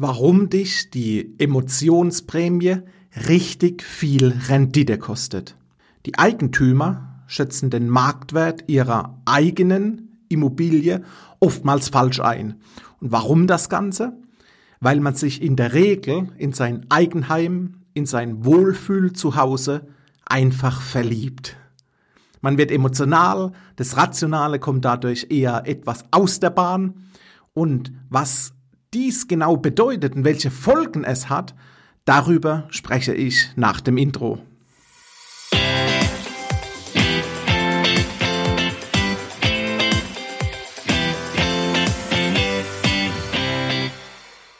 warum dich die Emotionsprämie richtig viel Rendite kostet. Die Eigentümer schätzen den Marktwert ihrer eigenen Immobilie oftmals falsch ein. Und warum das Ganze? Weil man sich in der Regel in sein Eigenheim, in sein Wohlfühl zu Hause einfach verliebt. Man wird emotional, das Rationale kommt dadurch eher etwas aus der Bahn. Und was dies genau bedeutet und welche Folgen es hat, darüber spreche ich nach dem Intro.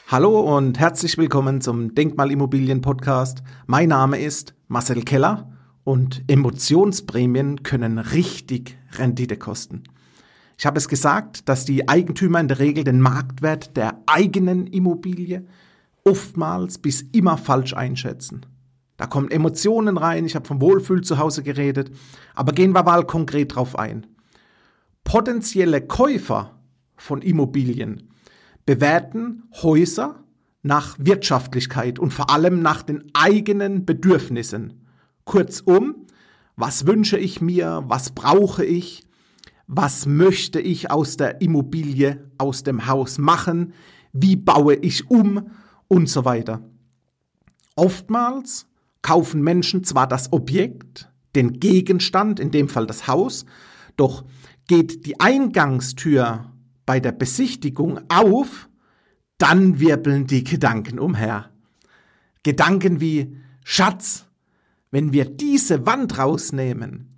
Hallo und herzlich willkommen zum Denkmalimmobilien Podcast. Mein Name ist Marcel Keller und Emotionsprämien können richtig Rendite kosten. Ich habe es gesagt, dass die Eigentümer in der Regel den Marktwert der eigenen Immobilie oftmals bis immer falsch einschätzen. Da kommen Emotionen rein, ich habe vom Wohlfühl zu Hause geredet, aber gehen wir mal konkret drauf ein. Potenzielle Käufer von Immobilien bewerten Häuser nach Wirtschaftlichkeit und vor allem nach den eigenen Bedürfnissen. Kurzum, was wünsche ich mir, was brauche ich, was möchte ich aus der Immobilie, aus dem Haus machen, wie baue ich um und so weiter. Oftmals kaufen Menschen zwar das Objekt, den Gegenstand, in dem Fall das Haus, doch geht die Eingangstür bei der Besichtigung auf, dann wirbeln die Gedanken umher. Gedanken wie Schatz, wenn wir diese Wand rausnehmen,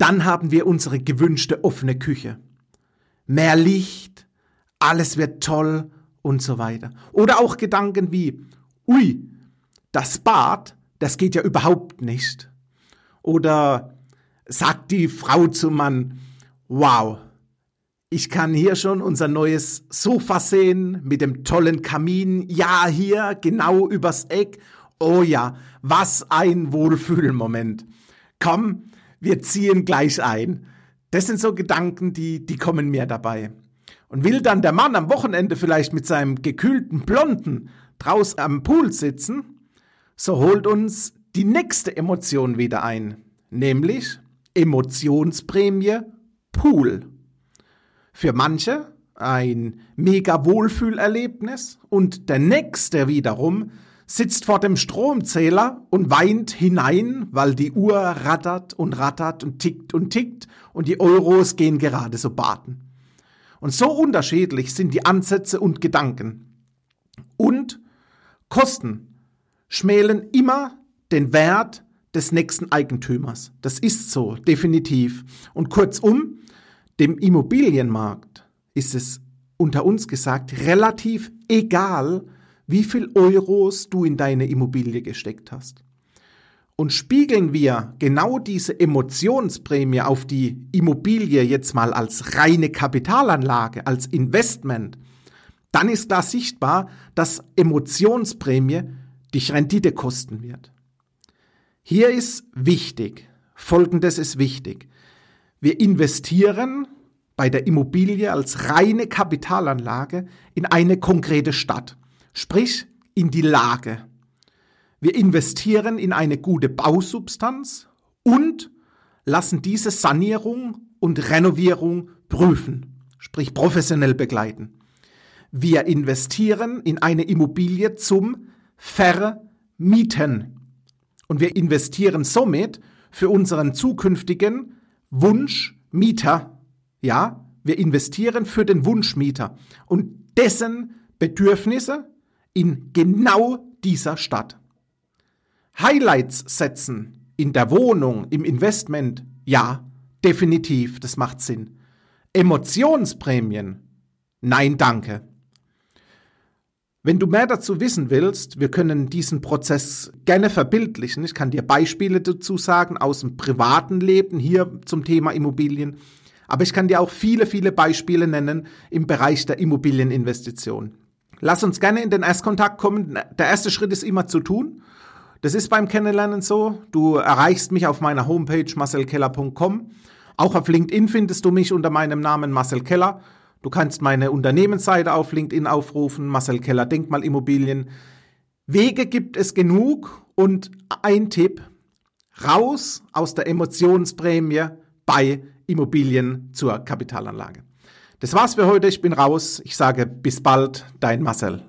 dann haben wir unsere gewünschte offene Küche. Mehr Licht, alles wird toll und so weiter. Oder auch Gedanken wie, ui, das Bad, das geht ja überhaupt nicht. Oder sagt die Frau zum Mann, wow, ich kann hier schon unser neues Sofa sehen mit dem tollen Kamin. Ja, hier genau übers Eck Oh ja, was ein Wohlfühlmoment. Komm, wir ziehen gleich ein. Das sind so Gedanken, die, die kommen mir dabei. Und will dann der Mann am Wochenende vielleicht mit seinem gekühlten Blonden draußen am Pool sitzen, so holt uns die nächste Emotion wieder ein, nämlich Emotionsprämie Pool. Für manche ein mega Wohlfühlerlebnis und der nächste wiederum sitzt vor dem Stromzähler und weint hinein, weil die Uhr rattert und rattert und tickt und tickt und die Euros gehen gerade so baden. Und so unterschiedlich sind die Ansätze und Gedanken. Und Kosten schmälen immer den Wert des nächsten Eigentümers. Das ist so, definitiv. Und kurzum, dem Immobilienmarkt ist es unter uns gesagt relativ egal, wie viel Euros du in deine Immobilie gesteckt hast. Und spiegeln wir genau diese Emotionsprämie auf die Immobilie jetzt mal als reine Kapitalanlage, als Investment, dann ist da sichtbar, dass Emotionsprämie dich Rendite kosten wird. Hier ist wichtig, folgendes ist wichtig. Wir investieren bei der Immobilie als reine Kapitalanlage in eine konkrete Stadt sprich in die Lage. Wir investieren in eine gute Bausubstanz und lassen diese Sanierung und Renovierung prüfen, sprich professionell begleiten. Wir investieren in eine Immobilie zum Vermieten. Und wir investieren somit für unseren zukünftigen Wunschmieter. Ja, wir investieren für den Wunschmieter und dessen Bedürfnisse in genau dieser Stadt. Highlights setzen in der Wohnung, im Investment, ja, definitiv, das macht Sinn. Emotionsprämien, nein, danke. Wenn du mehr dazu wissen willst, wir können diesen Prozess gerne verbildlichen. Ich kann dir Beispiele dazu sagen aus dem privaten Leben hier zum Thema Immobilien. Aber ich kann dir auch viele, viele Beispiele nennen im Bereich der Immobilieninvestition. Lass uns gerne in den Erstkontakt kommen. Der erste Schritt ist immer zu tun. Das ist beim Kennenlernen so. Du erreichst mich auf meiner Homepage marcelkeller.com. Auch auf LinkedIn findest du mich unter meinem Namen Marcel Keller. Du kannst meine Unternehmensseite auf LinkedIn aufrufen, Marcel Keller Denkmalimmobilien. Wege gibt es genug und ein Tipp, raus aus der Emotionsprämie bei Immobilien zur Kapitalanlage. Das war's für heute, ich bin raus. Ich sage bis bald, dein Marcel.